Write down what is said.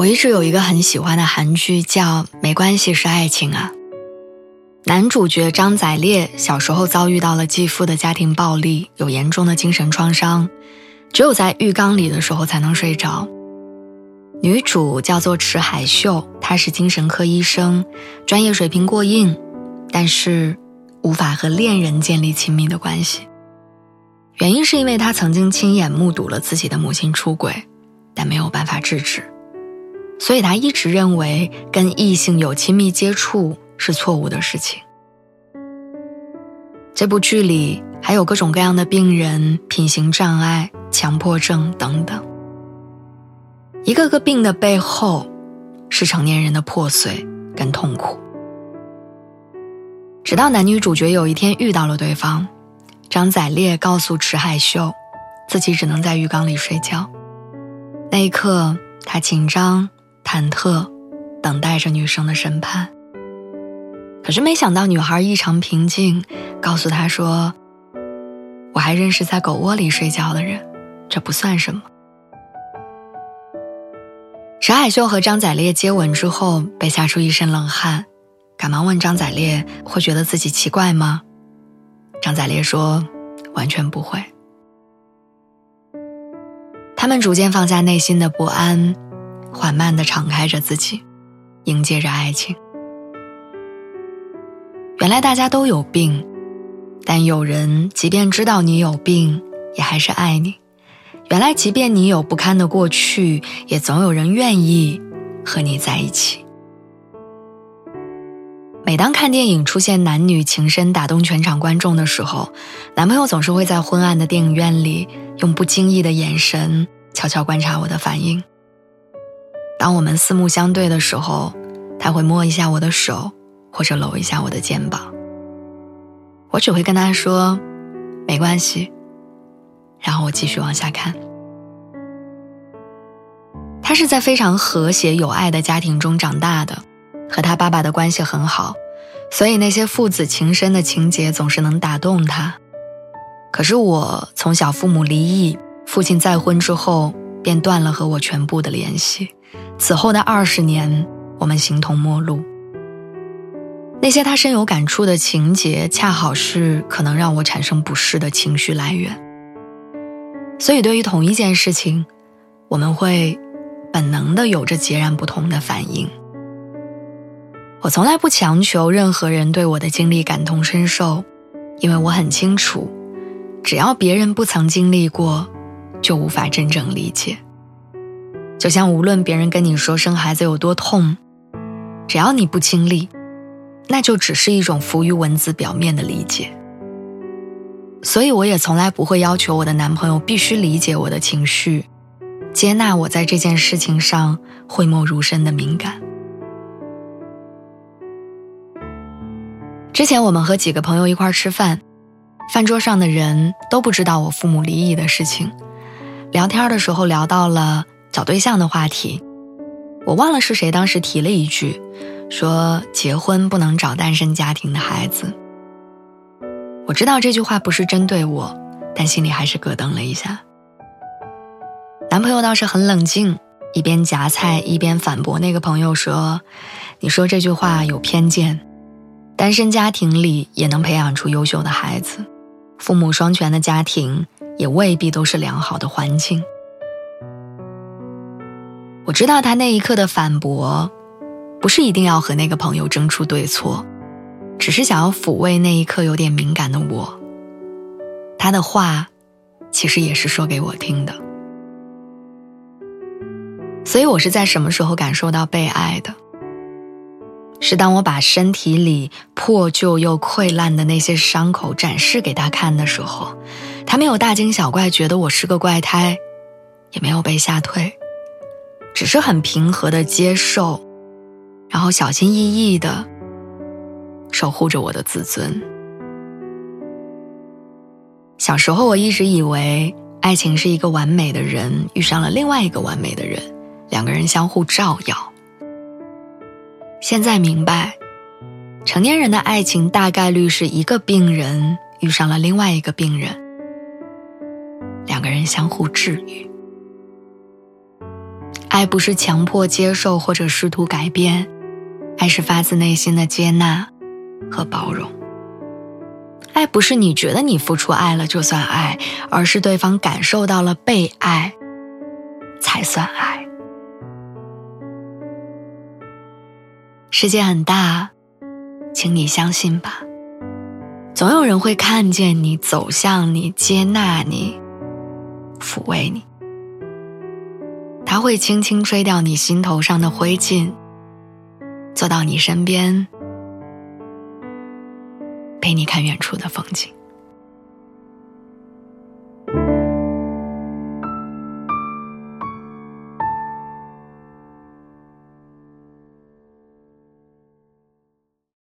我一直有一个很喜欢的韩剧，叫《没关系是爱情啊》。男主角张宰烈小时候遭遇到了继父的家庭暴力，有严重的精神创伤，只有在浴缸里的时候才能睡着。女主叫做池海秀，她是精神科医生，专业水平过硬，但是无法和恋人建立亲密的关系。原因是因为她曾经亲眼目睹了自己的母亲出轨，但没有办法制止。所以他一直认为跟异性有亲密接触是错误的事情。这部剧里还有各种各样的病人、品行障碍、强迫症等等，一个个病的背后是成年人的破碎跟痛苦。直到男女主角有一天遇到了对方，张宰烈告诉池海秀，自己只能在浴缸里睡觉。那一刻，他紧张。忐忑，等待着女生的审判。可是没想到，女孩异常平静，告诉他说：“我还认识在狗窝里睡觉的人，这不算什么。”沈海秀和张宰烈接吻之后，被吓出一身冷汗，赶忙问张宰烈：“会觉得自己奇怪吗？”张宰烈说：“完全不会。”他们逐渐放下内心的不安。缓慢的敞开着自己，迎接着爱情。原来大家都有病，但有人即便知道你有病，也还是爱你。原来即便你有不堪的过去，也总有人愿意和你在一起。每当看电影出现男女情深打动全场观众的时候，男朋友总是会在昏暗的电影院里用不经意的眼神悄悄观察我的反应。当我们四目相对的时候，他会摸一下我的手，或者搂一下我的肩膀。我只会跟他说：“没关系。”然后我继续往下看。他是在非常和谐有爱的家庭中长大的，和他爸爸的关系很好，所以那些父子情深的情节总是能打动他。可是我从小父母离异，父亲再婚之后便断了和我全部的联系。此后的二十年，我们形同陌路。那些他深有感触的情节，恰好是可能让我产生不适的情绪来源。所以，对于同一件事情，我们会本能的有着截然不同的反应。我从来不强求任何人对我的经历感同身受，因为我很清楚，只要别人不曾经历过，就无法真正理解。就像无论别人跟你说生孩子有多痛，只要你不经历，那就只是一种浮于文字表面的理解。所以我也从来不会要求我的男朋友必须理解我的情绪，接纳我在这件事情上讳莫如深的敏感。之前我们和几个朋友一块吃饭，饭桌上的人都不知道我父母离异的事情，聊天的时候聊到了。找对象的话题，我忘了是谁当时提了一句，说结婚不能找单身家庭的孩子。我知道这句话不是针对我，但心里还是咯噔了一下。男朋友倒是很冷静，一边夹菜一边反驳那个朋友说：“你说这句话有偏见，单身家庭里也能培养出优秀的孩子，父母双全的家庭也未必都是良好的环境。”我知道他那一刻的反驳，不是一定要和那个朋友争出对错，只是想要抚慰那一刻有点敏感的我。他的话，其实也是说给我听的。所以我是在什么时候感受到被爱的？是当我把身体里破旧又溃烂的那些伤口展示给他看的时候，他没有大惊小怪，觉得我是个怪胎，也没有被吓退。只是很平和的接受，然后小心翼翼的守护着我的自尊。小时候，我一直以为爱情是一个完美的人遇上了另外一个完美的人，两个人相互照耀。现在明白，成年人的爱情大概率是一个病人遇上了另外一个病人，两个人相互治愈。爱不是强迫接受或者试图改变，爱是发自内心的接纳和包容。爱不是你觉得你付出爱了就算爱，而是对方感受到了被爱，才算爱。世界很大，请你相信吧，总有人会看见你，走向你，接纳你，抚慰你。他会轻轻吹掉你心头上的灰烬，坐到你身边，陪你看远处的风景。